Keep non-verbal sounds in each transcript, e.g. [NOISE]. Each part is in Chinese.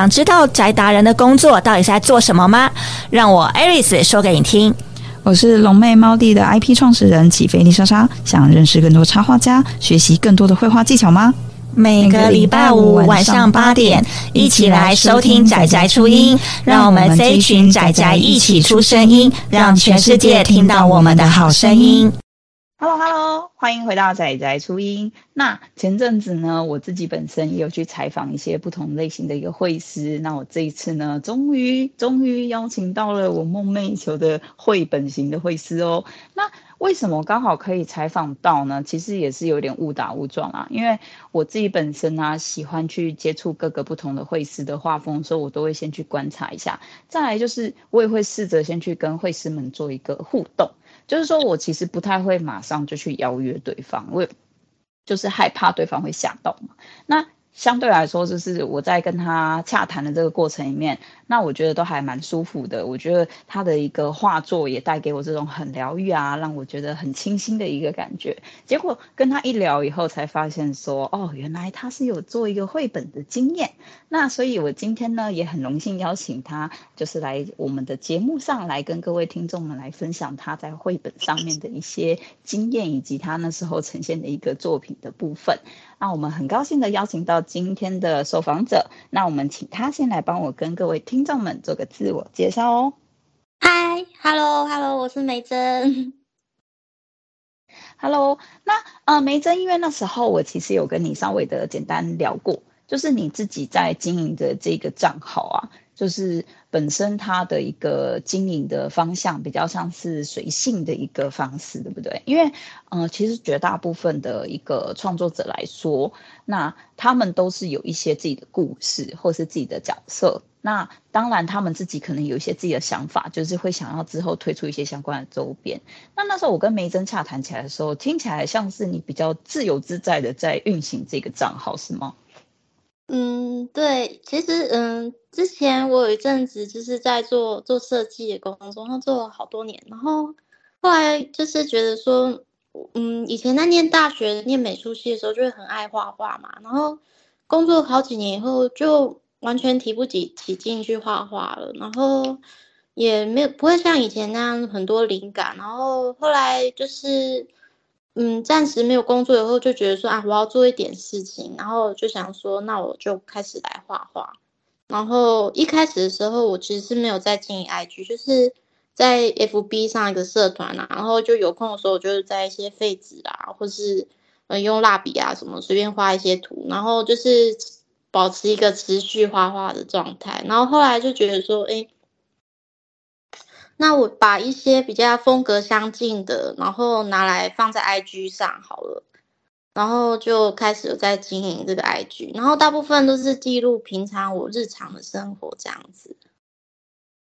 想知道宅达人的工作到底是在做什么吗？让我 Aris 说给你听。我是龙妹猫弟的 IP 创始人起飞丽莎莎，想认识更多插画家，学习更多的绘画技巧吗？每个礼拜五晚上八点，一起来收听仔仔初音，让我们这一群仔仔一起出声音，让全世界听到我们的好声音。Hello Hello，欢迎回到仔仔初音。那前阵子呢，我自己本身也有去采访一些不同类型的一个绘师。那我这一次呢，终于终于邀请到了我梦寐以求的绘本型的绘师哦。那为什么刚好可以采访到呢？其实也是有点误打误撞啊。因为我自己本身呢、啊，喜欢去接触各个不同的绘师的画风，所以我都会先去观察一下。再来就是，我也会试着先去跟绘师们做一个互动。就是说，我其实不太会马上就去邀约对方，我就是害怕对方会吓到嘛。那相对来说，就是我在跟他洽谈的这个过程里面。那我觉得都还蛮舒服的。我觉得他的一个画作也带给我这种很疗愈啊，让我觉得很清新的一个感觉。结果跟他一聊以后，才发现说，哦，原来他是有做一个绘本的经验。那所以，我今天呢也很荣幸邀请他，就是来我们的节目上来跟各位听众们来分享他在绘本上面的一些经验，以及他那时候呈现的一个作品的部分。那我们很高兴的邀请到今天的受访者，那我们请他先来帮我跟各位听。听众们做个自我介绍哦。嗨，Hello，Hello，我是梅珍。[LAUGHS] Hello，那呃，梅珍，因为那时候我其实有跟你稍微的简单聊过，就是你自己在经营的这个账号啊。就是本身它的一个经营的方向比较像是随性的一个方式，对不对？因为，呃，其实绝大部分的一个创作者来说，那他们都是有一些自己的故事或是自己的角色。那当然，他们自己可能有一些自己的想法，就是会想要之后推出一些相关的周边。那那时候我跟梅珍洽谈起来的时候，听起来像是你比较自由自在的在运行这个账号，是吗？嗯，对，其实嗯，之前我有一阵子就是在做做设计的工作，然后做了好多年，然后后来就是觉得说，嗯，以前在念大学念美术系的时候，就会很爱画画嘛，然后工作好几年以后，就完全提不起起劲去画画了，然后也没有不会像以前那样很多灵感，然后后来就是。嗯，暂时没有工作以后，就觉得说啊，我要做一点事情，然后就想说，那我就开始来画画。然后一开始的时候，我其实是没有在经营 IG，就是在 FB 上一个社团啊，然后就有空的时候，就是在一些废纸啊，或是呃用蜡笔啊什么随便画一些图，然后就是保持一个持续画画的状态。然后后来就觉得说，哎。那我把一些比较风格相近的，然后拿来放在 IG 上好了，然后就开始在经营这个 IG，然后大部分都是记录平常我日常的生活这样子。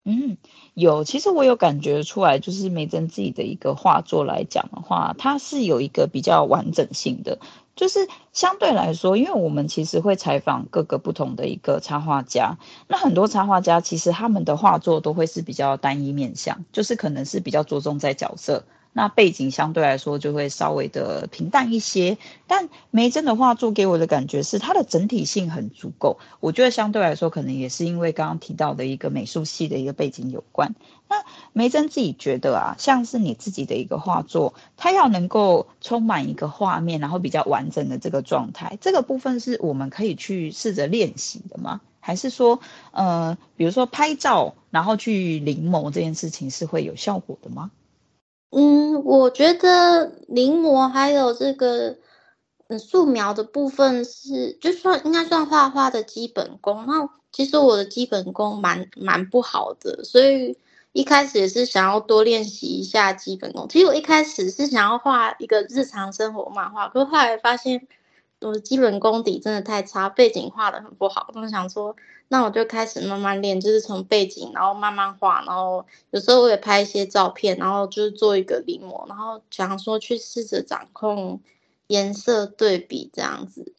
嗯，有，其实我有感觉出来，就是梅珍自己的一个画作来讲的话，它是有一个比较完整性的。就是相对来说，因为我们其实会采访各个不同的一个插画家，那很多插画家其实他们的画作都会是比较单一面向，就是可能是比较着重在角色。那背景相对来说就会稍微的平淡一些，但梅珍的画作给我的感觉是它的整体性很足够。我觉得相对来说，可能也是因为刚刚提到的一个美术系的一个背景有关。那梅珍自己觉得啊，像是你自己的一个画作，它要能够充满一个画面，然后比较完整的这个状态，这个部分是我们可以去试着练习的吗？还是说，呃，比如说拍照，然后去临摹这件事情是会有效果的吗？嗯，我觉得临摹还有这个嗯素描的部分是，就算应该算画画的基本功。那其实我的基本功蛮蛮不好的，所以一开始也是想要多练习一下基本功。其实我一开始是想要画一个日常生活漫画，可是后来发现我的基本功底真的太差，背景画的很不好。我就想说。那我就开始慢慢练，就是从背景，然后慢慢画，然后有时候我也拍一些照片，然后就是做一个临摹，然后想说去试着掌控颜色对比这样子。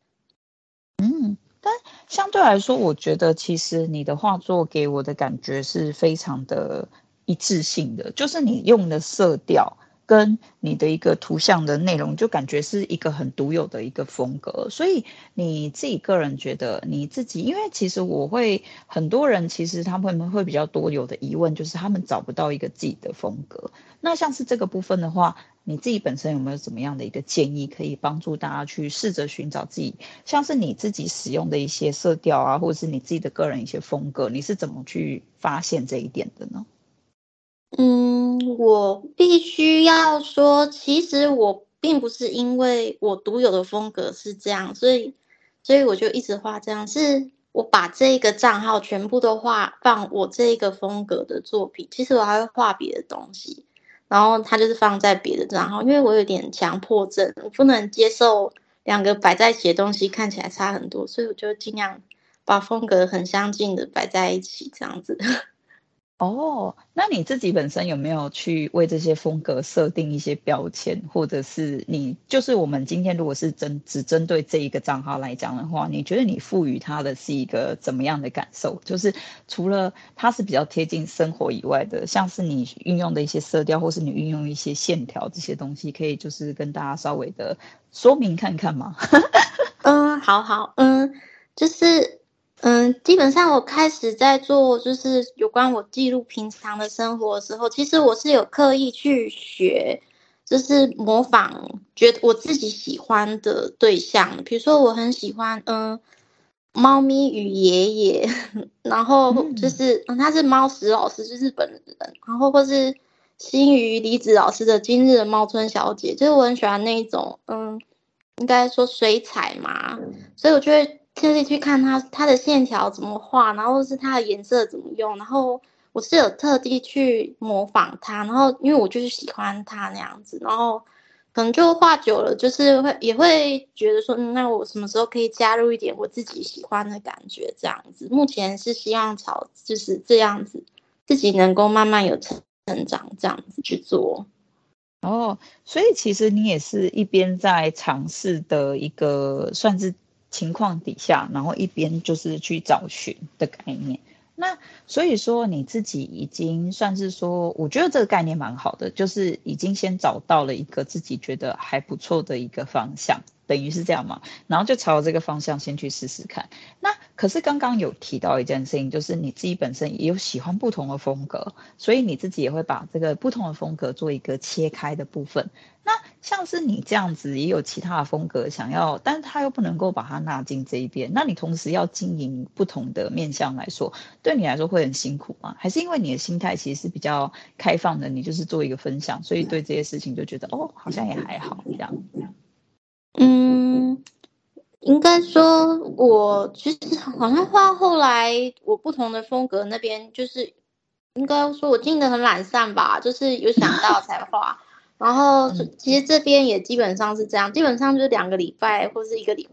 嗯，但相对来说，我觉得其实你的画作给我的感觉是非常的一致性的，就是你用的色调。跟你的一个图像的内容，就感觉是一个很独有的一个风格。所以你自己个人觉得你自己，因为其实我会很多人其实他们会比较多有的疑问，就是他们找不到一个自己的风格。那像是这个部分的话，你自己本身有没有怎么样的一个建议，可以帮助大家去试着寻找自己，像是你自己使用的一些色调啊，或者是你自己的个人一些风格，你是怎么去发现这一点的呢？嗯，我必须要说，其实我并不是因为我独有的风格是这样，所以，所以我就一直画这样。是我把这个账号全部都画放我这个风格的作品，其实我还会画别的东西，然后它就是放在别的账号，因为我有点强迫症，我不能接受两个摆在一起的东西看起来差很多，所以我就尽量把风格很相近的摆在一起，这样子。哦，那你自己本身有没有去为这些风格设定一些标签，或者是你就是我们今天如果是针只针对这一个账号来讲的话，你觉得你赋予它的是一个怎么样的感受？就是除了它是比较贴近生活以外的，像是你运用的一些色调，或是你运用一些线条这些东西，可以就是跟大家稍微的说明看看吗？[LAUGHS] 嗯，好好，嗯，就是。嗯，基本上我开始在做就是有关我记录平常的生活的时候，其实我是有刻意去学，就是模仿，觉得我自己喜欢的对象，比如说我很喜欢嗯，猫咪与爷爷，[LAUGHS] 然后就是嗯，他是猫史老师，是日本人，然后或是新鱼离子老师的今日的猫村小姐，就是我很喜欢那一种嗯，应该说水彩嘛，所以我觉得。特地去看它，它的线条怎么画，然后是它的颜色怎么用，然后我是有特地去模仿它，然后因为我就是喜欢它那样子，然后可能就画久了，就是会也会觉得说，那我什么时候可以加入一点我自己喜欢的感觉这样子。目前是希望朝就是这样子，自己能够慢慢有成成长这样子去做。哦，所以其实你也是一边在尝试的一个算是。情况底下，然后一边就是去找寻的概念。那所以说你自己已经算是说，我觉得这个概念蛮好的，就是已经先找到了一个自己觉得还不错的一个方向。等于是这样嘛，然后就朝这个方向先去试试看。那可是刚刚有提到一件事情，就是你自己本身也有喜欢不同的风格，所以你自己也会把这个不同的风格做一个切开的部分。那像是你这样子也有其他的风格想要，但是他又不能够把它纳进这一边，那你同时要经营不同的面向来说，对你来说会很辛苦吗？还是因为你的心态其实是比较开放的，你就是做一个分享，所以对这些事情就觉得哦，好像也还好这样。嗯，应该说，我其实好像画后来，我不同的风格那边就是，应该说我进的很懒散吧，就是有想到 [LAUGHS] 才画。然后其实这边也基本上是这样，基本上就是两个礼拜或是一个礼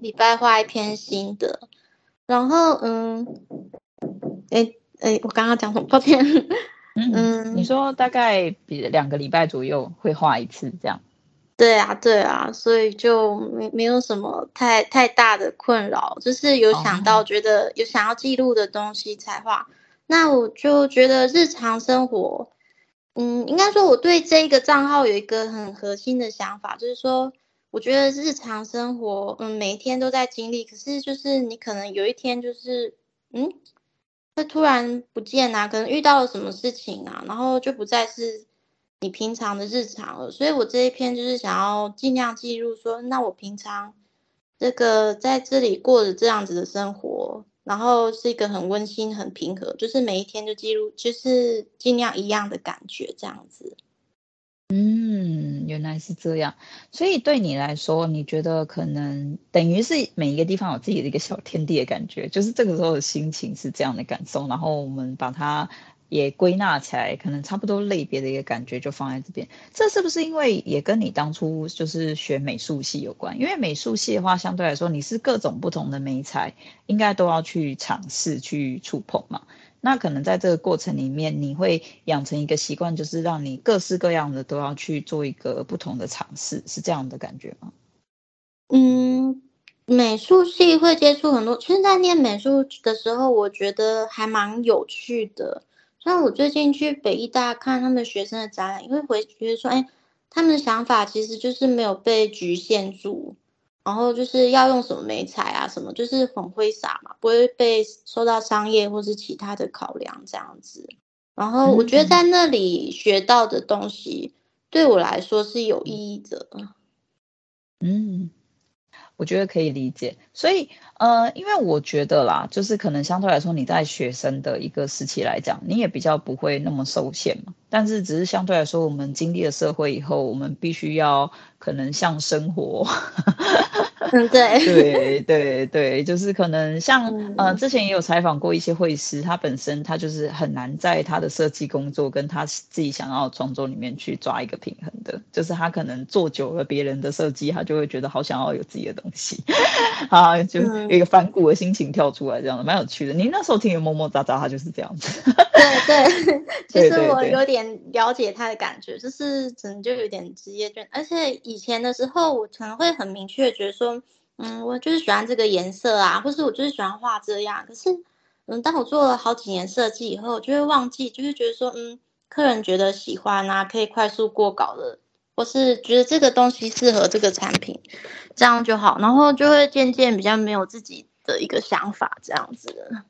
礼拜画一篇新的。然后嗯，哎哎，我刚刚讲什么？抱歉。嗯 [LAUGHS] 嗯，你说大概比两个礼拜左右会画一次这样。对啊，对啊，所以就没没有什么太太大的困扰，就是有想到觉得有想要记录的东西才画。Oh. 那我就觉得日常生活，嗯，应该说我对这个账号有一个很核心的想法，就是说，我觉得日常生活，嗯，每一天都在经历，可是就是你可能有一天就是，嗯，会突然不见啊，可能遇到了什么事情啊，然后就不再是。你平常的日常了，所以我这一篇就是想要尽量记录说，那我平常这个在这里过着这样子的生活，然后是一个很温馨、很平和，就是每一天就记录，就是尽量一样的感觉这样子。嗯，原来是这样，所以对你来说，你觉得可能等于是每一个地方有自己的一个小天地的感觉，就是这个时候的心情是这样的感受，然后我们把它。也归纳起来，可能差不多类别的一个感觉就放在这边。这是不是因为也跟你当初就是学美术系有关？因为美术系的话，相对来说你是各种不同的媒材，应该都要去尝试去触碰嘛。那可能在这个过程里面，你会养成一个习惯，就是让你各式各样的都要去做一个不同的尝试，是这样的感觉吗？嗯，美术系会接触很多。现，在念美术的时候，我觉得还蛮有趣的。像我最近去北艺大看他们学生的展览，因为回觉得说，哎，他们的想法其实就是没有被局限住，然后就是要用什么媒材啊，什么就是很挥洒嘛，不会被受到商业或是其他的考量这样子。然后我觉得在那里学到的东西，对我来说是有意义的。嗯。我觉得可以理解，所以呃，因为我觉得啦，就是可能相对来说，你在学生的一个时期来讲，你也比较不会那么受限嘛。但是只是相对来说，我们经历了社会以后，我们必须要可能向生活。[LAUGHS] 嗯，对对对对，就是可能像、嗯、呃，之前也有采访过一些绘师，他本身他就是很难在他的设计工作跟他自己想要的创作里面去抓一个平衡的，就是他可能做久了别人的设计，他就会觉得好想要有自己的东西，[LAUGHS] 啊，就有一个反骨的心情跳出来，这样的蛮有趣的。你那时候听的么么喳喳，他就是这样子。对 [LAUGHS] 对，其实我有点了解他的感觉，就是可能就有点职业倦，而且以前的时候，我可能会很明确觉得说。嗯，我就是喜欢这个颜色啊，或是我就是喜欢画这样。可是，嗯，当我做了好几年设计以后，我就会忘记，就是觉得说，嗯，客人觉得喜欢啊，可以快速过稿的，或是觉得这个东西适合这个产品，这样就好。然后就会渐渐比较没有自己的一个想法，这样子的。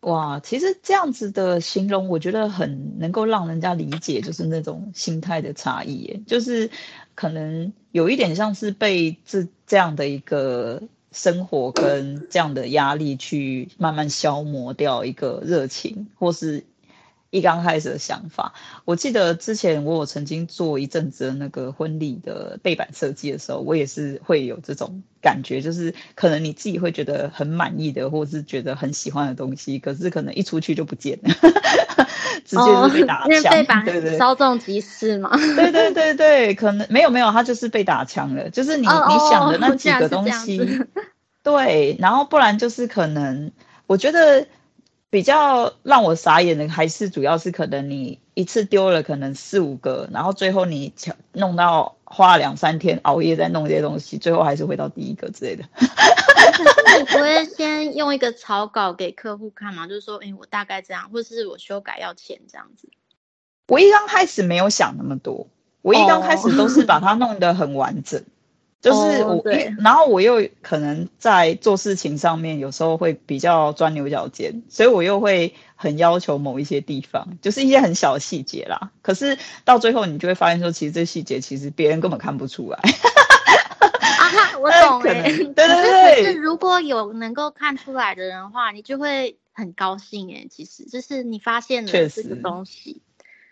哇，其实这样子的形容，我觉得很能够让人家理解，就是那种心态的差异，就是。可能有一点像是被这这样的一个生活跟这样的压力去慢慢消磨掉一个热情，或是一刚开始的想法。我记得之前我有曾经做一阵子的那个婚礼的背板设计的时候，我也是会有这种感觉，就是可能你自己会觉得很满意的，或是觉得很喜欢的东西，可是可能一出去就不见了。直接就被打枪，哦、[LAUGHS] 对对，稍纵即逝嘛。对对对对，可能没有没有，他就是被打枪了。就是你、哦、你想的那 [LAUGHS] 几个东西，对，然后不然就是可能，我觉得比较让我傻眼的，还是主要是可能你一次丢了可能四五个，然后最后你弄到花两三天熬夜在弄这些东西，最后还是回到第一个之类的。你不会先用一个草稿给客户看吗？就是说，哎，我大概这样，或者是我修改要钱这样子。我一刚开始没有想那么多，我一刚开始都是把它弄得很完整，哦、就是我，对然后我又可能在做事情上面有时候会比较钻牛角尖，所以我又会很要求某一些地方，就是一些很小的细节啦。可是到最后，你就会发现说，其实这细节其实别人根本看不出来。[LAUGHS] 我懂哎、欸，[LAUGHS] 对对对，是如果有能够看出来的人的话，你就会很高兴哎、欸。其实就是你发现了这个东西。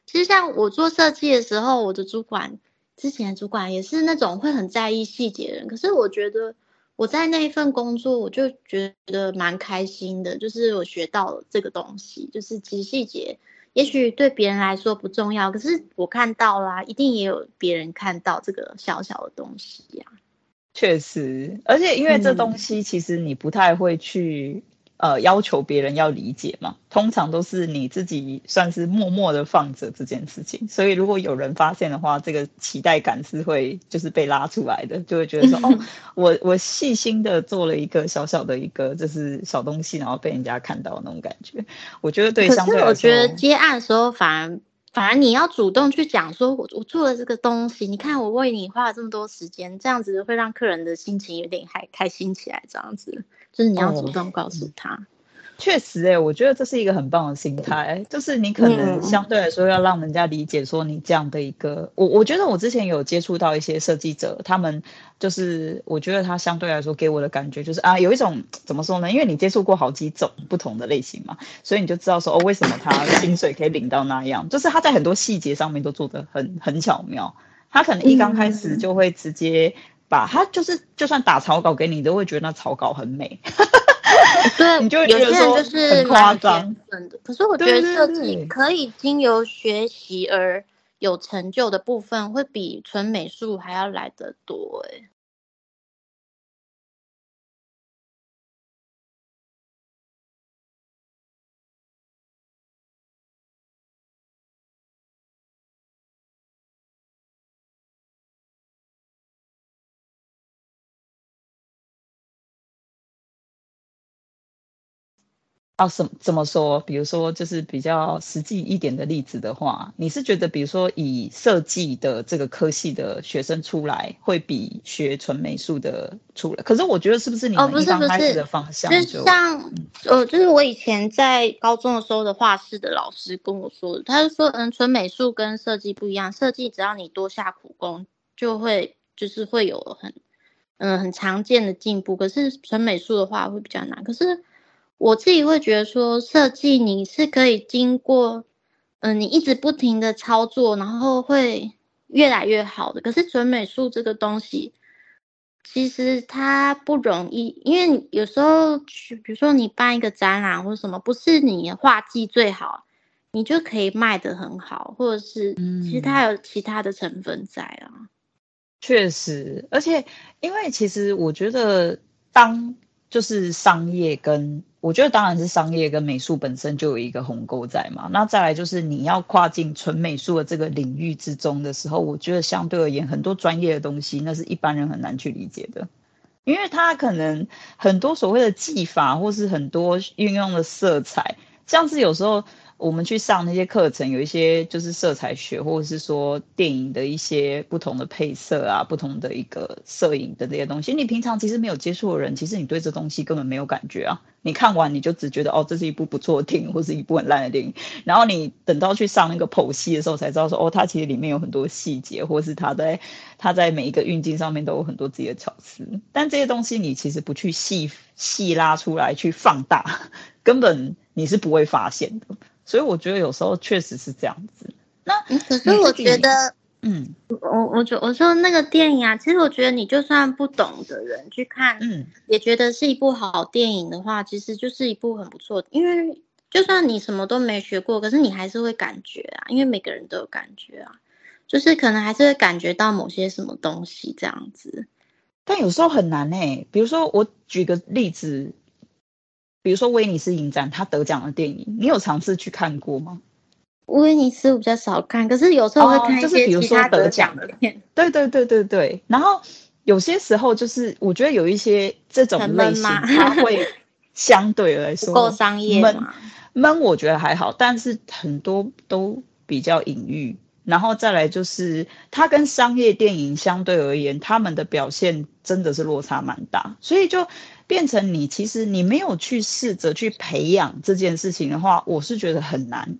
其实像我做设计的时候，我的主管之前的主管也是那种会很在意细节的人。可是我觉得我在那一份工作，我就觉得蛮开心的，就是我学到了这个东西，就是其实细节也许对别人来说不重要，可是我看到啦，一定也有别人看到这个小小的东西呀、啊。确实，而且因为这东西其实你不太会去、嗯、呃要求别人要理解嘛，通常都是你自己算是默默的放着这件事情，所以如果有人发现的话，这个期待感是会就是被拉出来的，就会觉得说、[LAUGHS] 嗯、哦，我我细心的做了一个小小的一个就是小东西，然后被人家看到那种感觉，我觉得对，相对来说，我觉得接案的时候反而。反而你要主动去讲，说我我做了这个东西，你看我为你花了这么多时间，这样子会让客人的心情有点还开心起来，这样子就是你要主动告诉他。哦确实、欸，哎，我觉得这是一个很棒的心态，就是你可能相对来说要让人家理解，说你这样的一个，嗯、我我觉得我之前有接触到一些设计者，他们就是我觉得他相对来说给我的感觉就是啊，有一种怎么说呢？因为你接触过好几种不同的类型嘛，所以你就知道说哦，为什么他薪水可以领到那样，就是他在很多细节上面都做得很很巧妙。他可能一刚开始就会直接把他就是就算打草稿给你，都会觉得那草稿很美。对，你就有些人就是蛮天分的，可是我觉得设计可以经由学习而有成就的部分，会比纯美术还要来得多哎。啊，什么怎么说？比如说，就是比较实际一点的例子的话，你是觉得，比如说以设计的这个科系的学生出来，会比学纯美术的出来？可是我觉得是不是你们一刚开始的方向就像呃，就是我以前在高中的时候的画室的老师跟我说，他就说，嗯，纯美术跟设计不一样，设计只要你多下苦功，就会就是会有很嗯很常见的进步。可是纯美术的话会比较难。可是。我自己会觉得说，设计你是可以经过，嗯、呃，你一直不停的操作，然后会越来越好的。可是纯美术这个东西，其实它不容易，因为有时候去，比如说你办一个展览或者什么，不是你画技最好，你就可以卖得很好，或者是，其实它有其他的成分在啊。嗯、确实，而且因为其实我觉得，当就是商业跟我觉得当然是商业跟美术本身就有一个鸿沟在嘛，那再来就是你要跨进纯美术的这个领域之中的时候，我觉得相对而言很多专业的东西那是一般人很难去理解的，因为它可能很多所谓的技法或是很多运用的色彩，像是有时候。我们去上那些课程，有一些就是色彩学，或者是说电影的一些不同的配色啊，不同的一个摄影的这些东西。你平常其实没有接触的人，其实你对这东西根本没有感觉啊。你看完你就只觉得哦，这是一部不错的电影，或是一部很烂的电影。然后你等到去上那个剖析的时候，才知道说哦，它其实里面有很多细节，或是它在它在每一个运镜上面都有很多自己的巧思。但这些东西你其实不去细细拉出来去放大，[LAUGHS] 根本你是不会发现的。所以我觉得有时候确实是这样子。那可是我觉得，嗯，我我觉我说那个电影啊，其实我觉得你就算不懂的人去看，嗯，也觉得是一部好电影的话，其实就是一部很不错的。因为就算你什么都没学过，可是你还是会感觉啊，因为每个人都有感觉啊，就是可能还是会感觉到某些什么东西这样子。但有时候很难欸，比如说我举个例子。比如说威尼斯影展，他得奖的电影，你有尝试去看过吗？威尼斯我比较少看，可是有时候会看一些其他得奖的片。对对对对对。然后有些时候就是，我觉得有一些这种类型，它会相对来说够商业闷闷，我觉得还好，但是很多都比较隐喻。然后再来就是，它跟商业电影相对而言，他们的表现真的是落差蛮大，所以就。变成你，其实你没有去试着去培养这件事情的话，我是觉得很难。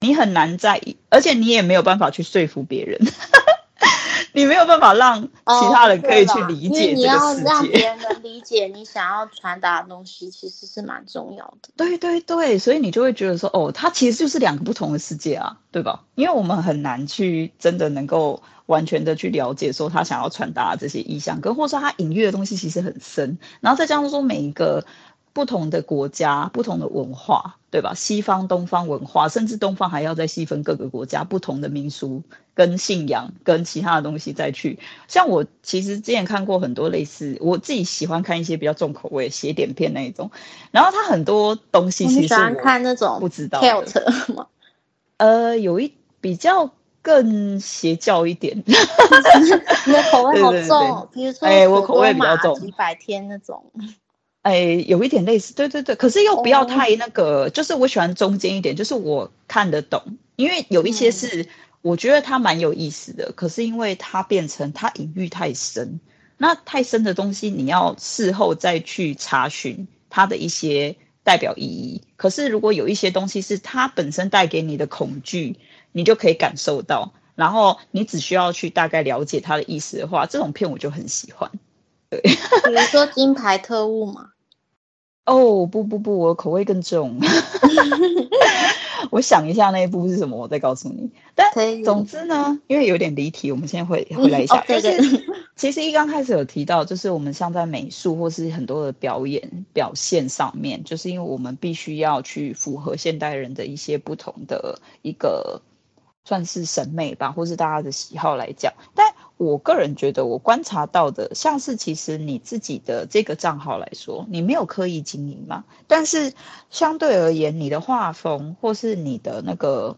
你很难在意，而且你也没有办法去说服别人，你没有办法让其他人可以去理解这个世界。哦，你要让别人能理解你想要传达的东西，其实是蛮重要的。对对对，所以你就会觉得说，哦，它其实就是两个不同的世界啊，对吧？因为我们很难去真的能够。完全的去了解，说他想要传达的这些意象，跟或者说他隐喻的东西其实很深，然后再加上说每一个不同的国家、不同的文化，对吧？西方、东方文化，甚至东方还要再细分各个国家不同的民俗跟信仰，跟其他的东西再去。像我其实之前看过很多类似，我自己喜欢看一些比较重口味邪典片那一种，然后它很多东西其实我喜欢看那种不知道的，呃，有一比较。更邪教一点，[LAUGHS] 你的口味好重，比如说，哎，我口味比较重，几百天那种，哎，有一点类似，对对对，可是又不要太那个，哦、就是我喜欢中间一点，就是我看得懂，因为有一些是我觉得它蛮有意思的，嗯、可是因为它变成它隐喻太深，那太深的东西你要事后再去查询它的一些代表意义，可是如果有一些东西是它本身带给你的恐惧。你就可以感受到，然后你只需要去大概了解它的意思的话，这种片我就很喜欢。对，[LAUGHS] 比如说《金牌特务》嘛。哦，不不不，我口味更重。[LAUGHS] 我想一下那一部是什么，我再告诉你。但总之呢，因为有点离题，我们现在回回来一下。就、嗯、是、哦、其实一刚开始有提到，就是我们像在美术或是很多的表演表现上面，就是因为我们必须要去符合现代人的一些不同的一个。算是审美吧，或是大家的喜好来讲，但我个人觉得，我观察到的，像是其实你自己的这个账号来说，你没有刻意经营嘛，但是相对而言，你的画风或是你的那个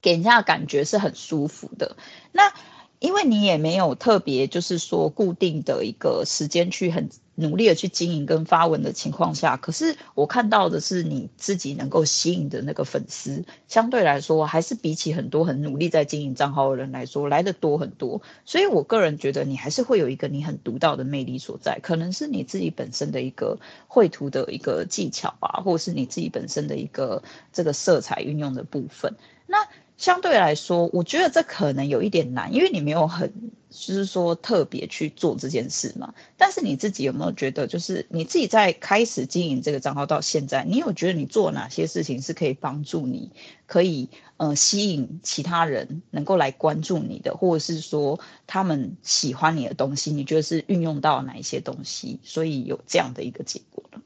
给人家感觉是很舒服的。那因为你也没有特别就是说固定的一个时间去很努力的去经营跟发文的情况下，可是我看到的是你自己能够吸引的那个粉丝，相对来说还是比起很多很努力在经营账号的人来说来的多很多。所以我个人觉得你还是会有一个你很独到的魅力所在，可能是你自己本身的一个绘图的一个技巧吧，或者是你自己本身的一个这个色彩运用的部分。那相对来说，我觉得这可能有一点难，因为你没有很，就是说特别去做这件事嘛。但是你自己有没有觉得，就是你自己在开始经营这个账号到现在，你有觉得你做哪些事情是可以帮助你，可以呃吸引其他人能够来关注你的，或者是说他们喜欢你的东西，你觉得是运用到哪一些东西，所以有这样的一个结果呢？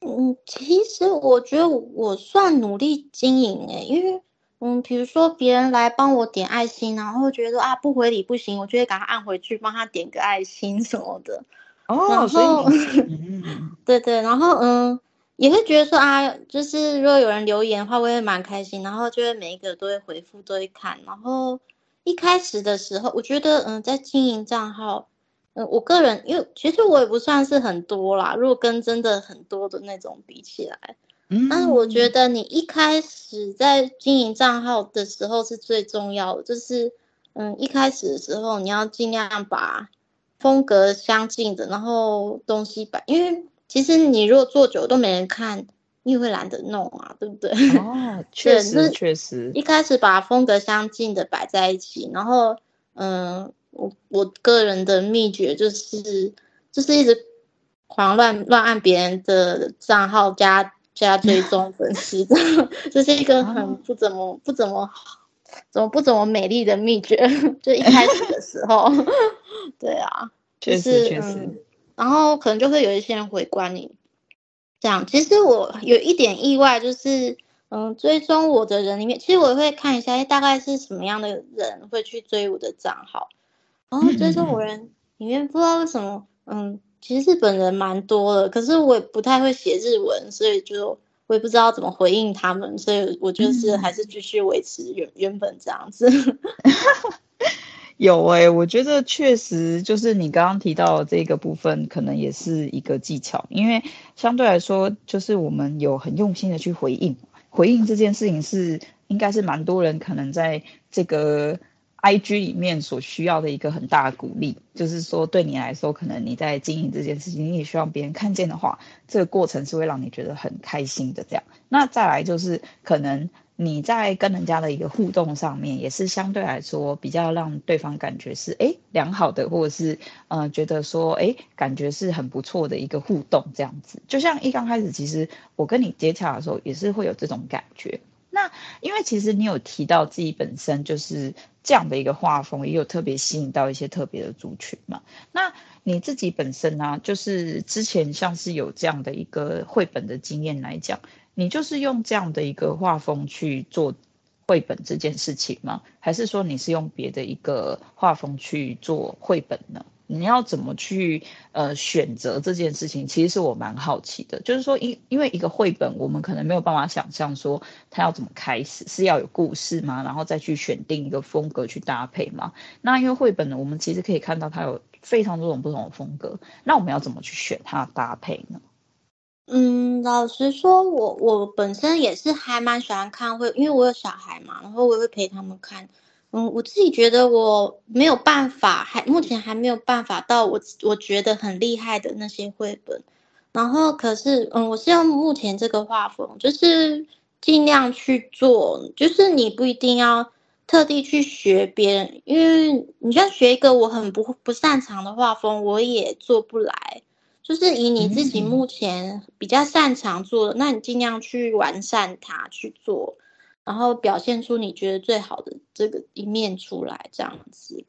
嗯，其实我觉得我算努力经营诶，因为。嗯，比如说别人来帮我点爱心，然后觉得啊不回礼不行，我就会给他按回去帮他点个爱心什么的。[LAUGHS] [LAUGHS] 哦，然后，对对，然后嗯，也会觉得说啊，就是如果有人留言的话，我也蛮开心，然后就会每一个都会回复，都会看。然后一开始的时候，我觉得嗯，在经营账号，嗯，我个人因为其实我也不算是很多啦，如果跟真的很多的那种比起来。但是我觉得你一开始在经营账号的时候是最重要的，就是嗯，一开始的时候你要尽量把风格相近的，然后东西摆，因为其实你如果做久都没人看，你也会懒得弄啊，对不对？哦，[LAUGHS] 确实确实。一开始把风格相近的摆在一起，然后嗯，我我个人的秘诀就是就是一直狂乱乱按别人的账号加。加追 [LAUGHS] 踪粉丝，这是一个很不怎么、不怎么好、怎么不怎么美丽的秘诀。[LAUGHS] 就一开始的时候，[LAUGHS] 对啊，确实就是确。然后可能就会有一些人回关你，这样。其实我有一点意外，就是嗯，追踪我的人里面，其实我会看一下，大概是什么样的人会去追我的账号。然后追踪我人里面，不知道为什么，嗯。其实日本人蛮多的，可是我也不太会写日文，所以就我也不知道怎么回应他们，所以我就是还是继续维持原、嗯、原本这样子。[LAUGHS] 有哎、欸，我觉得确实就是你刚刚提到的这个部分，可能也是一个技巧，因为相对来说，就是我们有很用心的去回应，回应这件事情是应该是蛮多人可能在这个。I G 里面所需要的一个很大的鼓励，就是说对你来说，可能你在经营这件事情，你也希望别人看见的话，这个过程是会让你觉得很开心的。这样，那再来就是可能你在跟人家的一个互动上面，也是相对来说比较让对方感觉是诶良好的，或者是呃觉得说诶感觉是很不错的一个互动这样子。就像一刚开始，其实我跟你接洽的时候，也是会有这种感觉。那因为其实你有提到自己本身就是这样的一个画风，也有特别吸引到一些特别的族群嘛。那你自己本身呢、就是之前像是有这样的一个绘本的经验来讲，你就是用这样的一个画风去做绘本这件事情吗？还是说你是用别的一个画风去做绘本呢？你要怎么去呃选择这件事情？其实是我蛮好奇的。就是说，因因为一个绘本，我们可能没有办法想象说它要怎么开始，是要有故事吗？然后再去选定一个风格去搭配吗？那因为绘本呢，我们其实可以看到它有非常多种不同的风格。那我们要怎么去选它的搭配呢？嗯，老实说，我我本身也是还蛮喜欢看绘，因为我有小孩嘛，然后我也会陪他们看。嗯，我自己觉得我没有办法，还目前还没有办法到我我觉得很厉害的那些绘本。然后可是，嗯，我是用目前这个画风，就是尽量去做，就是你不一定要特地去学别人，因为你要学一个我很不不擅长的画风，我也做不来。就是以你自己目前比较擅长做的，嗯，那你尽量去完善它去做。然后表现出你觉得最好的这个一面出来，这样子。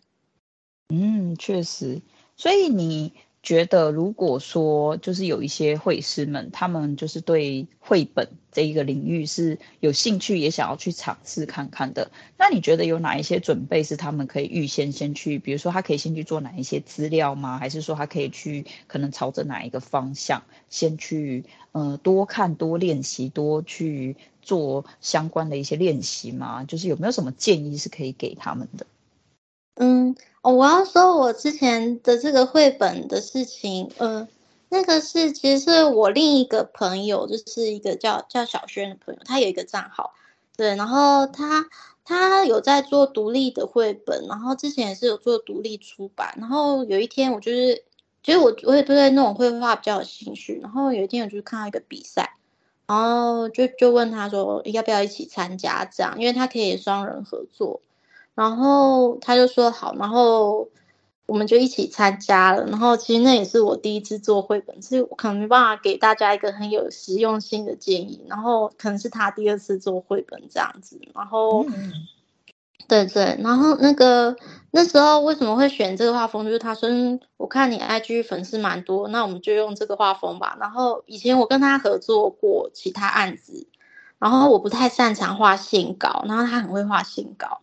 嗯，确实。所以你觉得，如果说就是有一些绘师们，他们就是对绘本这一个领域是有兴趣，也想要去尝试看看的，那你觉得有哪一些准备是他们可以预先先去？比如说，他可以先去做哪一些资料吗？还是说他可以去可能朝着哪一个方向先去？呃，多看、多练习、多去。做相关的一些练习吗？就是有没有什么建议是可以给他们的？嗯，哦，我要说我之前的这个绘本的事情，呃，那个是其实是我另一个朋友，就是一个叫叫小轩的朋友，他有一个账号，对，然后他他有在做独立的绘本，然后之前也是有做独立出版，然后有一天我就是，其实我我也对那种绘画比较有兴趣，然后有一天我就看到一个比赛，然后就就问他说要不要一起参加这样，因为他可以双人合作，然后他就说好，然后。我们就一起参加了，然后其实那也是我第一次做绘本，所以我可能没办法给大家一个很有实用性的建议。然后可能是他第二次做绘本这样子，然后，嗯、对对，然后那个那时候为什么会选这个画风？就是他说，我看你 IG 粉丝蛮多，那我们就用这个画风吧。然后以前我跟他合作过其他案子，然后我不太擅长画线稿，然后他很会画线稿。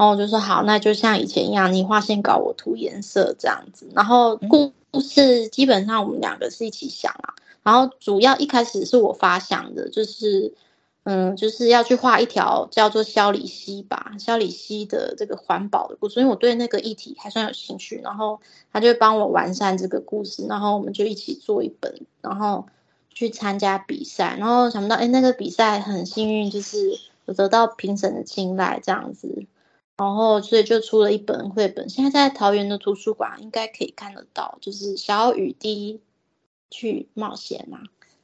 然后我就说好，那就像以前一样，你画线稿，我涂颜色这样子。然后故事基本上我们两个是一起想啊。然后主要一开始是我发想的，就是嗯，就是要去画一条叫做肖里溪吧，肖里溪的这个环保的故事，因为我对那个议题还算有兴趣。然后他就帮我完善这个故事，然后我们就一起做一本，然后去参加比赛。然后想不到，哎，那个比赛很幸运，就是有得到评审的青睐，这样子。然后，所以就出了一本绘本，现在在桃园的图书馆应该可以看得到，就是小雨滴去冒险嘛。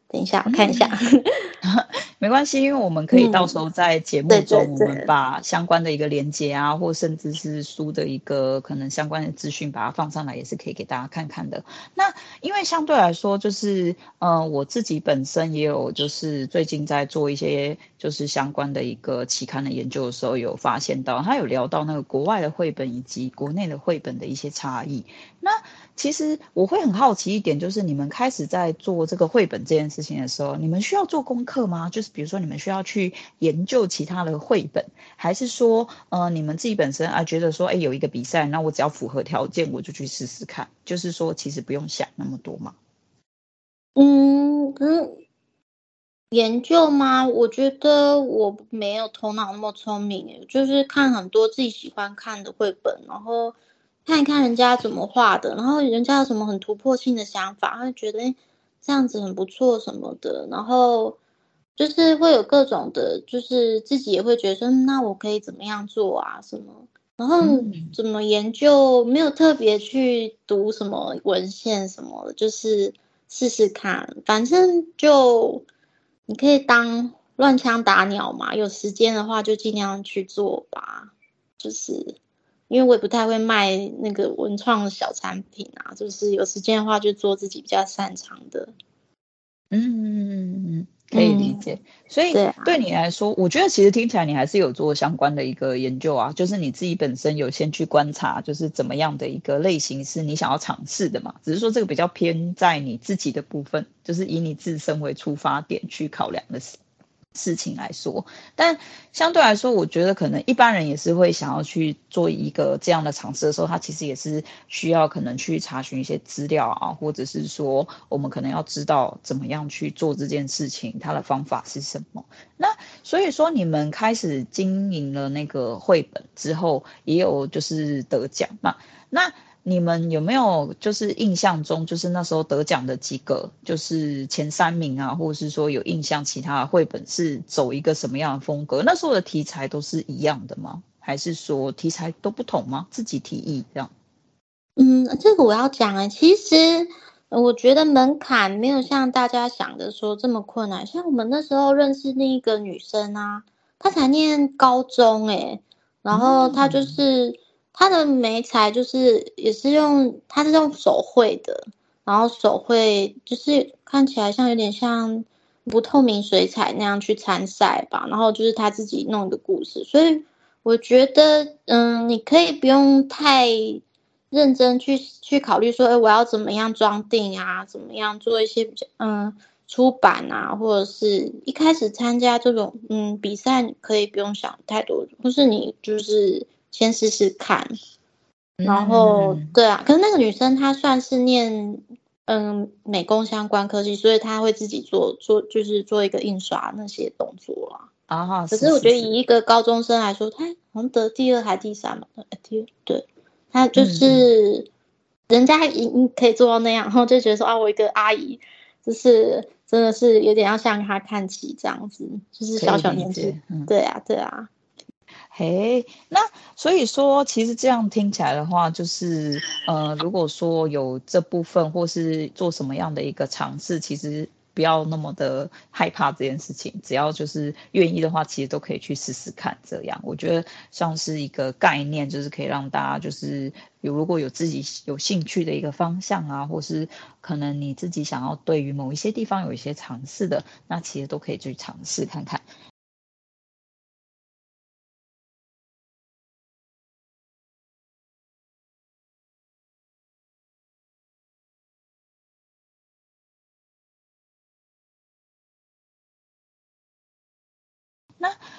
等一下，我看一下。嗯 [LAUGHS] 没关系，因为我们可以到时候在节目中，我们把相关的一个连接啊，或甚至是书的一个可能相关的资讯，把它放上来，也是可以给大家看看的。那因为相对来说，就是呃，我自己本身也有，就是最近在做一些就是相关的一个期刊的研究的时候，有发现到他有聊到那个国外的绘本以及国内的绘本的一些差异。那其实我会很好奇一点，就是你们开始在做这个绘本这件事情的时候，你们需要做功课吗？就是比如说你们需要去研究其他的绘本，还是说，呃，你们自己本身啊觉得说，哎，有一个比赛，那我只要符合条件，我就去试试看。就是说，其实不用想那么多嘛。嗯，嗯，研究吗？我觉得我没有头脑那么聪明，就是看很多自己喜欢看的绘本，然后。看一看人家怎么画的，然后人家有什么很突破性的想法，会觉得诶这样子很不错什么的，然后就是会有各种的，就是自己也会觉得说，那我可以怎么样做啊什么，然后怎么研究，没有特别去读什么文献什么的，就是试试看，反正就你可以当乱枪打鸟嘛，有时间的话就尽量去做吧，就是。因为我也不太会卖那个文创的小产品啊，就是有时间的话就做自己比较擅长的。嗯嗯嗯嗯，可以理解。嗯、所以对你来说，我觉得其实听起来你还是有做相关的一个研究啊，就是你自己本身有先去观察，就是怎么样的一个类型是你想要尝试的嘛。只是说这个比较偏在你自己的部分，就是以你自身为出发点去考量的事。事情来说，但相对来说，我觉得可能一般人也是会想要去做一个这样的尝试的时候，他其实也是需要可能去查询一些资料啊，或者是说我们可能要知道怎么样去做这件事情，它的方法是什么。那所以说，你们开始经营了那个绘本之后，也有就是得奖嘛？那。你们有没有就是印象中，就是那时候得奖的几个，就是前三名啊，或者是说有印象其他的绘本是走一个什么样的风格？那时候的题材都是一样的吗？还是说题材都不同吗？自己提议这样？嗯，这个我要讲哎，其实我觉得门槛没有像大家想的说这么困难。像我们那时候认识那个女生啊，她才念高中哎，然后她就是。嗯他的眉材就是也是用，他是用手绘的，然后手绘就是看起来像有点像不透明水彩那样去参赛吧，然后就是他自己弄的故事，所以我觉得，嗯，你可以不用太认真去去考虑说，哎，我要怎么样装订啊，怎么样做一些比较，嗯，出版啊，或者是一开始参加这种，嗯，比赛，可以不用想太多，或是你就是。先试试看，然后、嗯、对啊，可是那个女生她算是念嗯美工相关科技，所以她会自己做做，就是做一个印刷那些动作啊。啊，可是我觉得以一个高中生来说，她好像得第二还第三嘛？第二，对，她就是人家已经可以做到那样，然后就觉得说啊，我一个阿姨，就是真的是有点要向她看齐这样子，就是小小年纪，嗯、对啊，对啊。嘿，那所以说，其实这样听起来的话，就是呃，如果说有这部分，或是做什么样的一个尝试，其实不要那么的害怕这件事情，只要就是愿意的话，其实都可以去试试看。这样，我觉得像是一个概念，就是可以让大家就是有如果有自己有兴趣的一个方向啊，或是可能你自己想要对于某一些地方有一些尝试的，那其实都可以去尝试看看。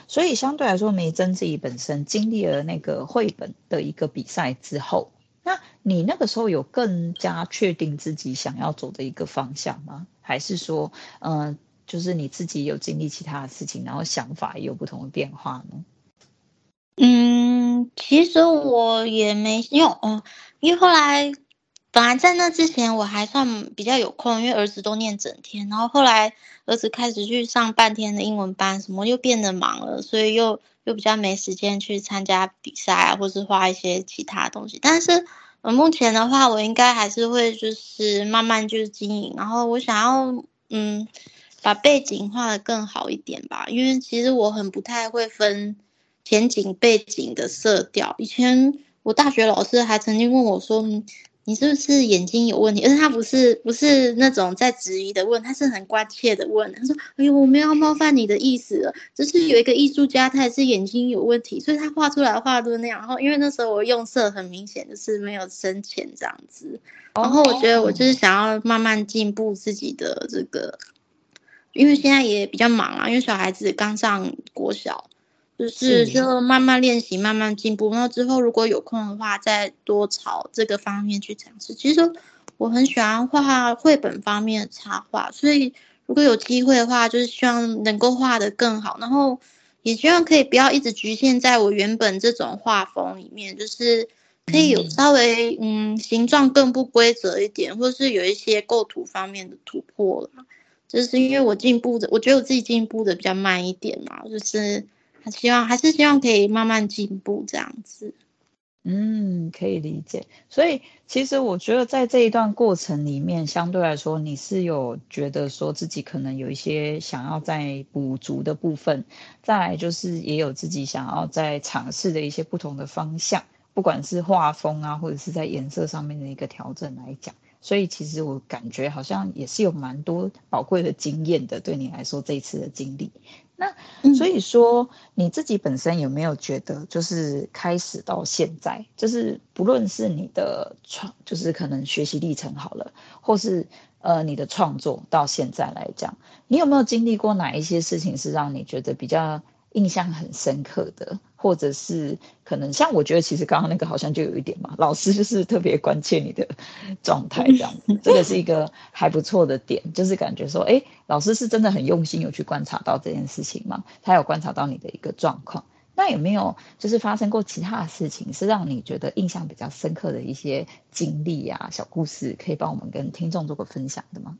所以相对来说，梅珍自己本身经历了那个绘本的一个比赛之后，那你那个时候有更加确定自己想要走的一个方向吗？还是说，嗯、就是你自己有经历其他的事情，然后想法也有不同的变化呢？嗯，其实我也没有，嗯，因为后来。本来在那之前我还算比较有空，因为儿子都念整天，然后后来儿子开始去上半天的英文班，什么又变得忙了，所以又又比较没时间去参加比赛啊，或是画一些其他东西。但是，呃，目前的话，我应该还是会就是慢慢就是经营，然后我想要嗯把背景画得更好一点吧，因为其实我很不太会分前景背景的色调。以前我大学老师还曾经问我说。你是不是眼睛有问题？而且他不是不是那种在质疑的问，他是很关切的问。他说：“哎呦，我没有冒犯你的意思了，就是有一个艺术家，他也是眼睛有问题，所以他画出来的画都是那样。然后因为那时候我用色很明显就是没有深浅这样子。然后我觉得我就是想要慢慢进步自己的这个，因为现在也比较忙啊，因为小孩子刚上国小。”就是就慢慢练习，慢慢进步。然后之后如果有空的话，再多朝这个方面去尝试。其实我很喜欢画绘本方面的插画，所以如果有机会的话，就是希望能够画得更好。然后也希望可以不要一直局限在我原本这种画风里面，就是可以有稍微嗯形状更不规则一点，或是有一些构图方面的突破了。就是因为我进步的，我觉得我自己进步的比较慢一点嘛，就是。希望还是希望可以慢慢进步这样子，嗯，可以理解。所以其实我觉得在这一段过程里面，相对来说你是有觉得说自己可能有一些想要再补足的部分，再来就是也有自己想要再尝试的一些不同的方向，不管是画风啊，或者是在颜色上面的一个调整来讲。所以其实我感觉好像也是有蛮多宝贵的经验的，对你来说这一次的经历。那所以说你自己本身有没有觉得，就是开始到现在，就是不论是你的创，就是可能学习历程好了，或是呃你的创作到现在来讲，你有没有经历过哪一些事情是让你觉得比较印象很深刻的？或者是可能像我觉得，其实刚刚那个好像就有一点嘛，老师就是特别关切你的 [LAUGHS] 状态这样，这个是一个还不错的点，就是感觉说，哎，老师是真的很用心，有去观察到这件事情吗？他有观察到你的一个状况，那有没有就是发生过其他的事情，是让你觉得印象比较深刻的一些经历啊、小故事，可以帮我们跟听众做个分享的吗？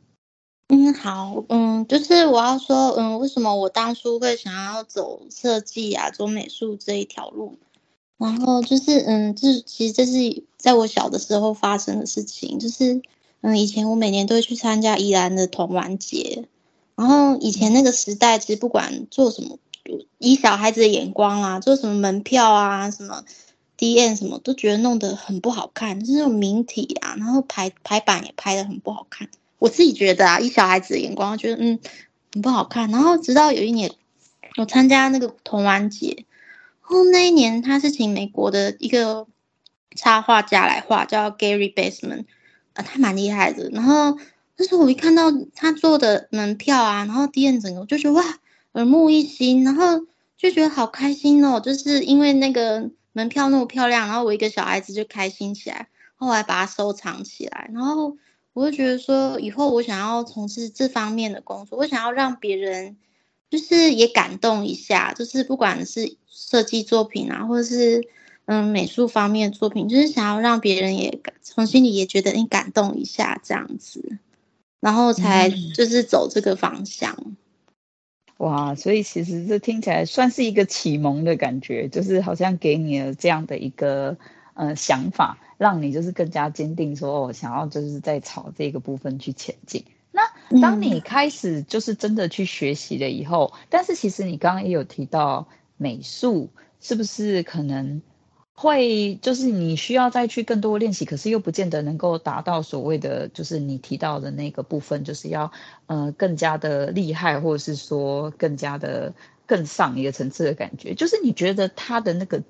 嗯，好，嗯，就是我要说，嗯，为什么我当初会想要走设计啊，走美术这一条路？然后就是，嗯，这其实这是在我小的时候发生的事情，就是，嗯，以前我每年都会去参加宜兰的童玩节，然后以前那个时代，其实不管做什么，以小孩子的眼光啊，做什么门票啊，什么 D N 什么，都觉得弄得很不好看，就是那种名体啊，然后排排版也拍得很不好看。我自己觉得啊，以小孩子的眼光，觉得嗯很不好看。然后直到有一年，我参加那个童玩节，然后那一年他是请美国的一个插画家来画，叫 Gary Baseman，啊，他蛮厉害的。然后那时候我一看到他做的门票啊，然后 DM 整个我就觉得哇，耳目一新，然后就觉得好开心哦，就是因为那个门票那么漂亮，然后我一个小孩子就开心起来，后来把它收藏起来，然后。我会觉得说，以后我想要从事这方面的工作，我想要让别人就是也感动一下，就是不管是设计作品啊，或者是嗯美术方面的作品，就是想要让别人也从心里也觉得你感动一下这样子，然后才就是走这个方向。嗯、哇，所以其实这听起来算是一个启蒙的感觉，就是好像给你了这样的一个呃想法，让你就是更加坚定说，我、哦、想要就是在朝这个部分去前进。那当你开始就是真的去学习了以后，嗯、但是其实你刚刚也有提到美术，是不是可能会就是你需要再去更多练习，可是又不见得能够达到所谓的就是你提到的那个部分，就是要呃更加的厉害，或者是说更加的更上一个层次的感觉。就是你觉得他的那个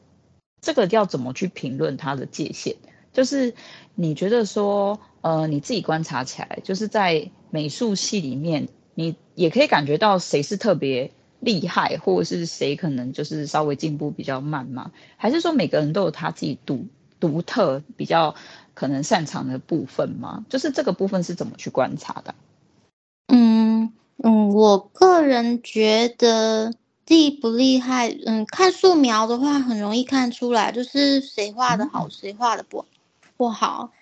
这个要怎么去评论它的界限？就是你觉得说呃你自己观察起来，就是在。美术系里面，你也可以感觉到谁是特别厉害，或者是谁可能就是稍微进步比较慢吗？还是说每个人都有他自己独独特、比较可能擅长的部分吗？就是这个部分是怎么去观察的？嗯嗯，我个人觉得厉不厉害，嗯，看素描的话很容易看出来，就是谁画的好，谁画的不不好。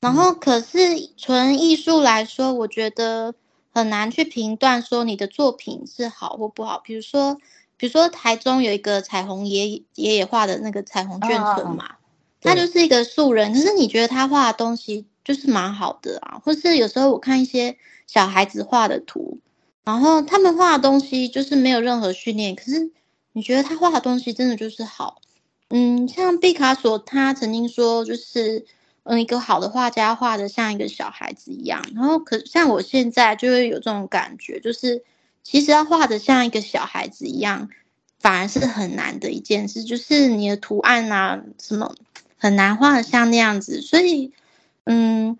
然后，可是纯艺术来说，我觉得很难去评断说你的作品是好或不好。比如说，比如说台中有一个彩虹爷爷爷画的那个彩虹眷村嘛，他就是一个素人，可是你觉得他画的东西就是蛮好的啊。或是有时候我看一些小孩子画的图，然后他们画的东西就是没有任何训练，可是你觉得他画的东西真的就是好。嗯，像毕卡索他曾经说就是。嗯，一个好的画家画的像一个小孩子一样，然后可像我现在就会有这种感觉，就是其实要画的像一个小孩子一样，反而是很难的一件事，就是你的图案啊什么很难画的像那样子。所以，嗯，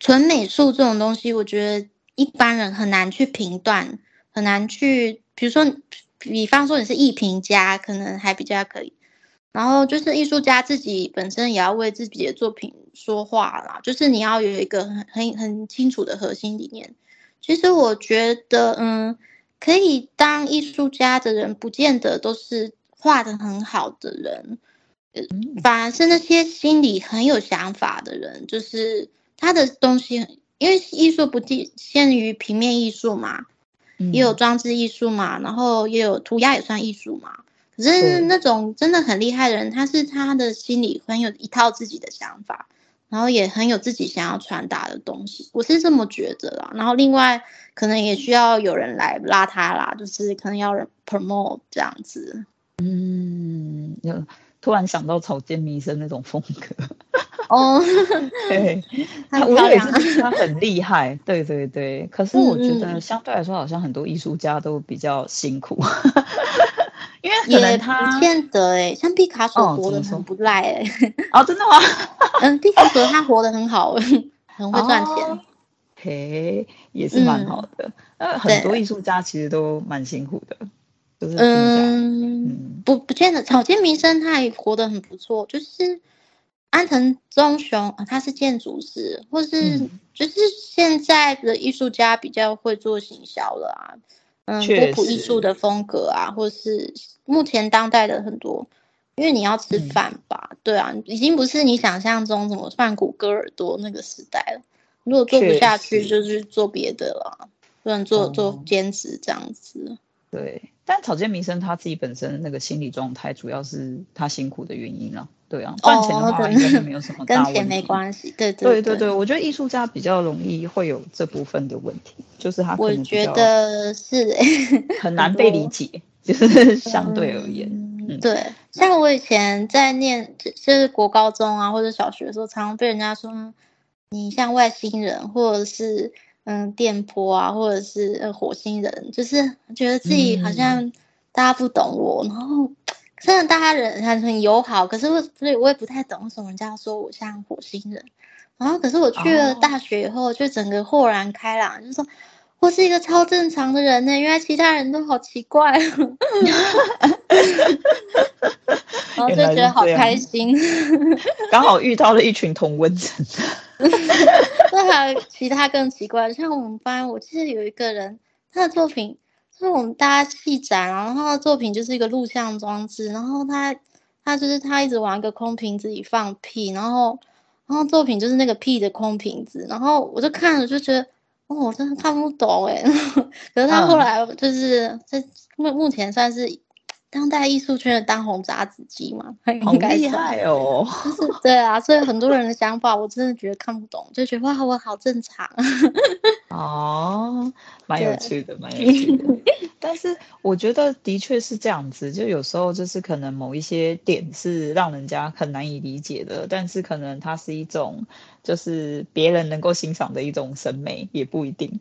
纯美术这种东西，我觉得一般人很难去评断，很难去，比如说，比方说你是艺评家，可能还比较可以。然后就是艺术家自己本身也要为自己的作品说话啦，就是你要有一个很很很清楚的核心理念。其实我觉得，嗯，可以当艺术家的人，不见得都是画的很好的人，反而是那些心里很有想法的人，就是他的东西，因为艺术不仅限于平面艺术嘛，也有装置艺术嘛，然后也有涂鸦也算艺术嘛。可是那种真的很厉害的人，他是他的心里很有一套自己的想法，然后也很有自己想要传达的东西，我是这么觉得啦。然后另外可能也需要有人来拉他啦，就是可能要人 promote 这样子。嗯，有突然想到草间弥生那种风格。哦，[LAUGHS] 对，他我也是他很厉害，对对对。可是我觉得相对来说，好像很多艺术家都比较辛苦。因为可能他不见得哎，像毕卡索活得很不赖哎。哦，真的吗？[LAUGHS] 嗯，毕卡索他活得很好，很会赚钱。嘿，也是蛮好的。呃，很多艺术家其实都蛮辛苦的，就是嗯，不不见得。草间弥生他也活得很不错，就是安藤忠雄他是建筑师，或是就是现在的艺术家比较会做行销了啊。嗯，波普艺术的风格啊，或是目前当代的很多，因为你要吃饭吧，嗯、对啊，已经不是你想象中什么梵谷、戈尔多那个时代了。如果做不下去，就是做别的了，不能做做兼职这样子。对，但草间弥生他自己本身那个心理状态，主要是他辛苦的原因了。对啊，赚钱的话应该没有什么大问题。跟钱没关系。对对对对对，我觉得艺术家比较容易会有这部分的问题，就是他我觉得是 [LAUGHS] 很难被理解，[LAUGHS] 就是相对而言。嗯，对，像我以前在念就是国高中啊或者小学的时候，常常被人家说你像外星人，或者是嗯电波啊，或者是火星人，就是觉得自己好像大家不懂我，然后。真的，大家人很很友好，可是我所以我也不太懂为什么人家说我像火星人。然后，可是我去了大学以后，就整个豁然开朗，就是说我是一个超正常的人呢。原来其他人都好奇怪，[LAUGHS] 然后就觉得好开心。刚好遇到了一群同温层。[LAUGHS] 那还有其他更奇怪，像我们班，我记得有一个人，他的作品。就是我们大家戏展，然后他的作品就是一个录像装置，然后他他他就是他一直往一个空瓶子里放屁，然后然后作品就是那个屁的空瓶子，然后我就看了就觉得，哦，我真的看不懂哎。[LAUGHS] 可是他后来就是在目目前算是。当代艺术圈的当红炸子鸡嘛，好厉害哦。[LAUGHS] 就是对啊，所以很多人的想法我真的觉得看不懂，就觉得哇，我好正常。哦，蛮有趣的，蛮有趣的。[LAUGHS] 但是我觉得的确是这样子，就有时候就是可能某一些点是让人家很难以理解的，但是可能它是一种就是别人能够欣赏的一种审美，也不一定。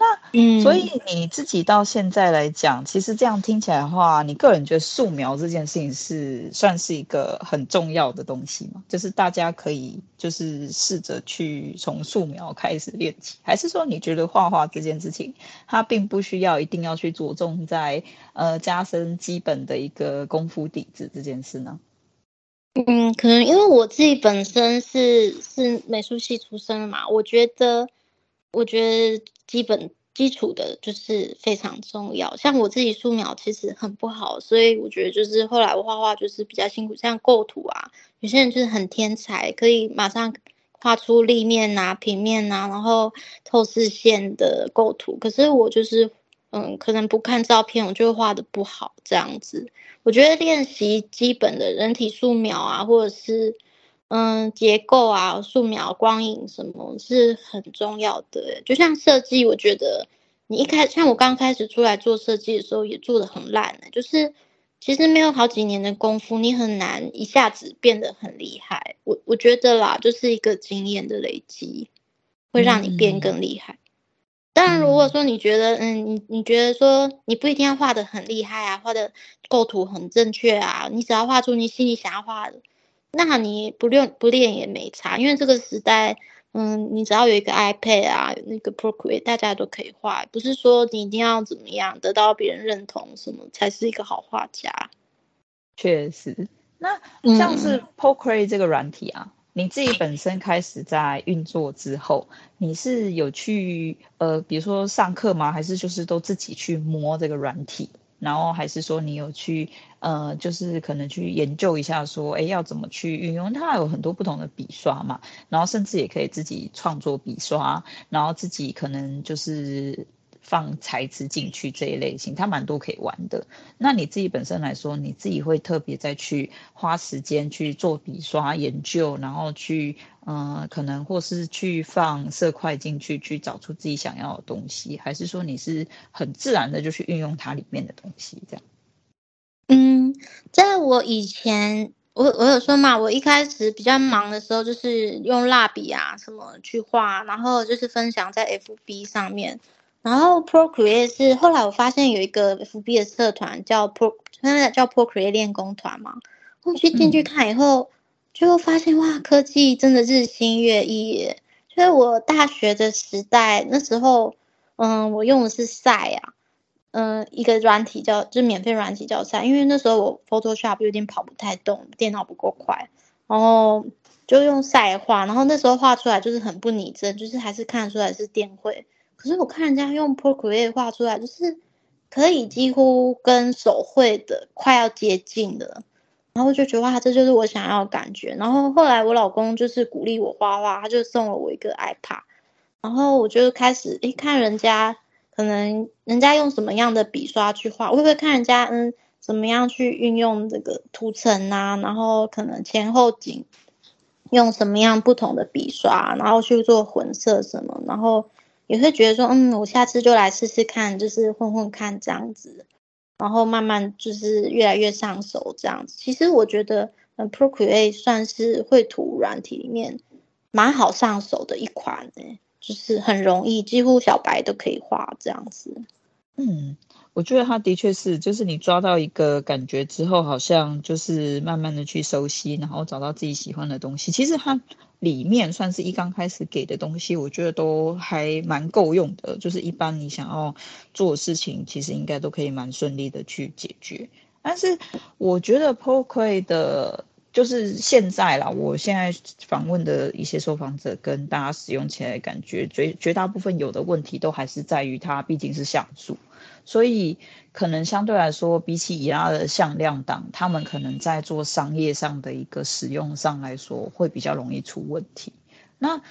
那嗯，所以你自己到现在来讲，其实这样听起来的话，你个人觉得素描这件事情是算是一个很重要的东西吗？就是大家可以就是试着去从素描开始练起，还是说你觉得画画这件事情，它并不需要一定要去着重在呃加深基本的一个功夫底子这件事呢？嗯，可能因为我自己本身是是美术系出身的嘛，我觉得。我觉得基本基础的就是非常重要。像我自己素描其实很不好，所以我觉得就是后来我画画就是比较辛苦。像构图啊，有些人就是很天才，可以马上画出立面啊、平面啊，然后透视线的构图。可是我就是嗯，可能不看照片，我就画的不好这样子。我觉得练习基本的人体素描啊，或者是。嗯，结构啊，素描、光影什么是很重要的。就像设计，我觉得你一开像我刚开始出来做设计的时候，也做的很烂。就是其实没有好几年的功夫，你很难一下子变得很厉害。我我觉得啦，就是一个经验的累积，会让你变更厉害。当然，如果说你觉得，嗯，你你觉得说你不一定要画的很厉害啊，画的构图很正确啊，你只要画出你心里想要画的。那你不练不练也没差，因为这个时代，嗯，你只要有一个 iPad 啊，那个 Procreate，大家都可以画，不是说你一定要怎么样得到别人认同什么才是一个好画家。确实，那像是 Procreate 这个软体啊，嗯，你自己本身开始在运作之后，你是有去呃，比如说上课吗？还是就是都自己去摸这个软体？然后还是说你有去呃，就是可能去研究一下，说，哎，要怎么去运用？它有很多不同的笔刷嘛，然后甚至也可以自己创作笔刷，然后自己可能就是。放材质进去这一类型，它蛮多可以玩的。那你自己本身来说，你自己会特别再去花时间去做笔刷研究，然后去嗯、可能或是去放色块进去，去找出自己想要的东西，还是说你是很自然的就去运用它里面的东西这样？嗯，在我以前，我我有说嘛，我一开始比较忙的时候，就是用蜡笔啊什么去画，然后就是分享在 FB 上面。然后 Procreate 是后来我发现有一个 FB 的社团叫 Pro，现在叫 Procreate 练功团嘛。我去进去看以后，就发现哇，科技真的日新月异耶。所以我大学的时代那时候，嗯，我用的是 Sai 啊，嗯，一个软体叫就是免费软体叫 Sai，因为那时候我 Photoshop 有点跑不太动，电脑不够快，然后就用 Sai 画，然后那时候画出来就是很不拟真，就是还是看得出来是电绘。可是我看人家用 Procreate 画出来，就是可以几乎跟手绘的快要接近的，然后就觉得哇，这就是我想要的感觉。然后后来我老公就是鼓励我画画，他就送了我一个 iPad，然后我就开始一看人家可能人家用什么样的笔刷去画，我会不会看人家嗯怎么样去运用这个图层啊，然后可能前后景用什么样不同的笔刷，然后去做混色什么，然后。也会觉得说，嗯，我下次就来试试看，就是混混看这样子，然后慢慢就是越来越上手这样子。其实我觉得，嗯，Procreate 算是绘图软体里面蛮好上手的一款诶，就是很容易，几乎小白都可以画这样子。嗯。我觉得他的确是，就是你抓到一个感觉之后，好像就是慢慢的去熟悉，然后找到自己喜欢的东西。其实它里面算是一刚开始给的东西，我觉得都还蛮够用的。就是一般你想要做的事情，其实应该都可以蛮顺利的去解决。但是我觉得 Procreate 的就是现在啦，我现在访问的一些受访者跟大家使用起来感觉，绝绝大部分有的问题都还是在于它毕竟是像素，所以可能相对来说，比起伊拉的向量档，他们可能在做商业上的一个使用上来说，会比较容易出问题。那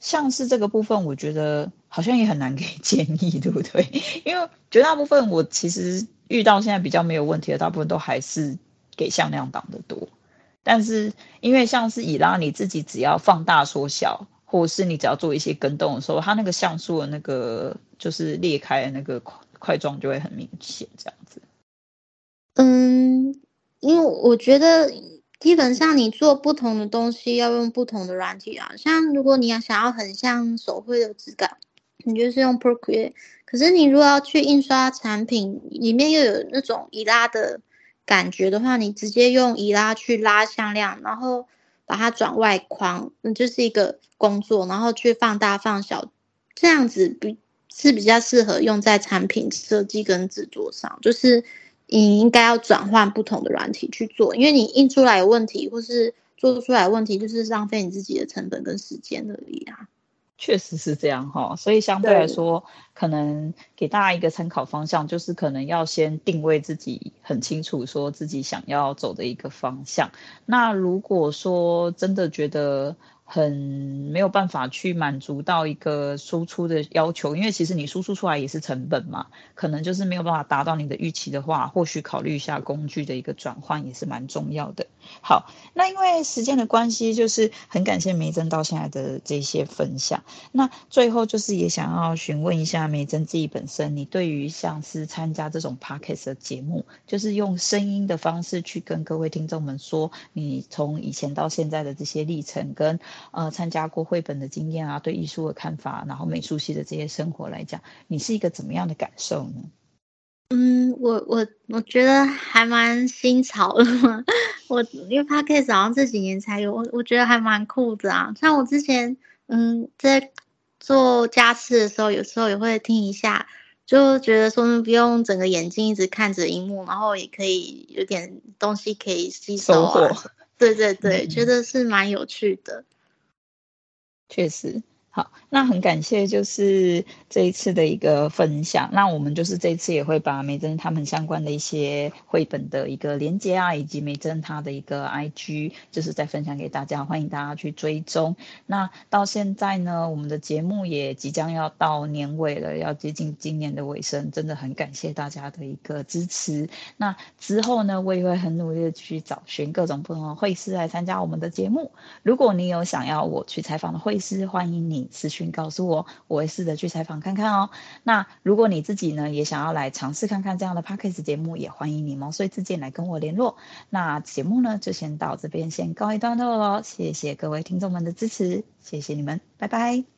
像是这个部分，我觉得好像也很难给 [LAUGHS] 建议，对不对？因为绝大部分我其实遇到现在比较没有问题的，大部分都还是给向量档的多。但是，因为像是以拉，你自己只要放大缩小，或者是你只要做一些更动的时候，它那个像素的那个就是裂开的那个块状就会很明显，这样子。嗯，因为我觉得基本上你做不同的东西要用不同的软体啊。像如果你要想要很像手绘的质感，你就是用 Procreate。可是你如果要去印刷产品，里面又有那种以拉的。感觉的话，你直接用移拉去拉向量，然后把它转外框，那就是一个工作，然后去放大放小，这样子比是比较适合用在产品设计跟制作上。就是你应该要转换不同的软体去做，因为你印出来有问题，或是做出来问题，就是浪费你自己的成本跟时间而已啊。确实是这样哈，所以相对来说，可能给大家一个参考方向，就是可能要先定位自己很清楚，说自己想要走的一个方向。那如果说真的觉得，很没有办法去满足到一个输出的要求，因为其实你输出出来也是成本嘛，可能就是没有办法达到你的预期的话，或许考虑一下工具的一个转换也是蛮重要的。好，那因为时间的关系，就是很感谢梅珍到现在的这些分享。那最后就是也想要询问一下梅珍自己本身，你对于像是参加这种 Podcast 的节目，就是用声音的方式去跟各位听众们说，你从以前到现在的这些历程跟。呃，参加过绘本的经验啊，对艺术的看法，然后美术系的这些生活来讲，你是一个怎么样的感受呢？嗯，我我我觉得还蛮新潮的嘛。[LAUGHS] 我因为 Podcast 好像这几年才有，我我觉得还蛮酷的啊。像我之前嗯在做家事的时候，有时候也会听一下，就觉得说不用整个眼睛一直看着荧幕，然后也可以有点东西可以吸收啊。对对对，嗯、觉得是蛮有趣的。确实。好，那很感谢，就是这一次的一个分享。那我们就是这一次也会把梅珍他们相关的一些绘本的一个连接啊，以及梅珍他的一个 IG，就是再分享给大家，欢迎大家去追踪。那到现在呢，我们的节目也即将要到年尾了，要接近今年的尾声，真的很感谢大家的一个支持。那之后呢，我也会很努力的去找寻各种不同的绘师来参加我们的节目。如果你有想要我去采访的绘师，欢迎你私讯告诉我，我会试着去采访看看哦。那如果你自己呢也想要来尝试看看这样的 Podcast 节目，也欢迎你们，所以自荐来跟我联络。那节目呢就先到这边先告一段落喽，谢谢各位听众们的支持，谢谢你们，拜拜。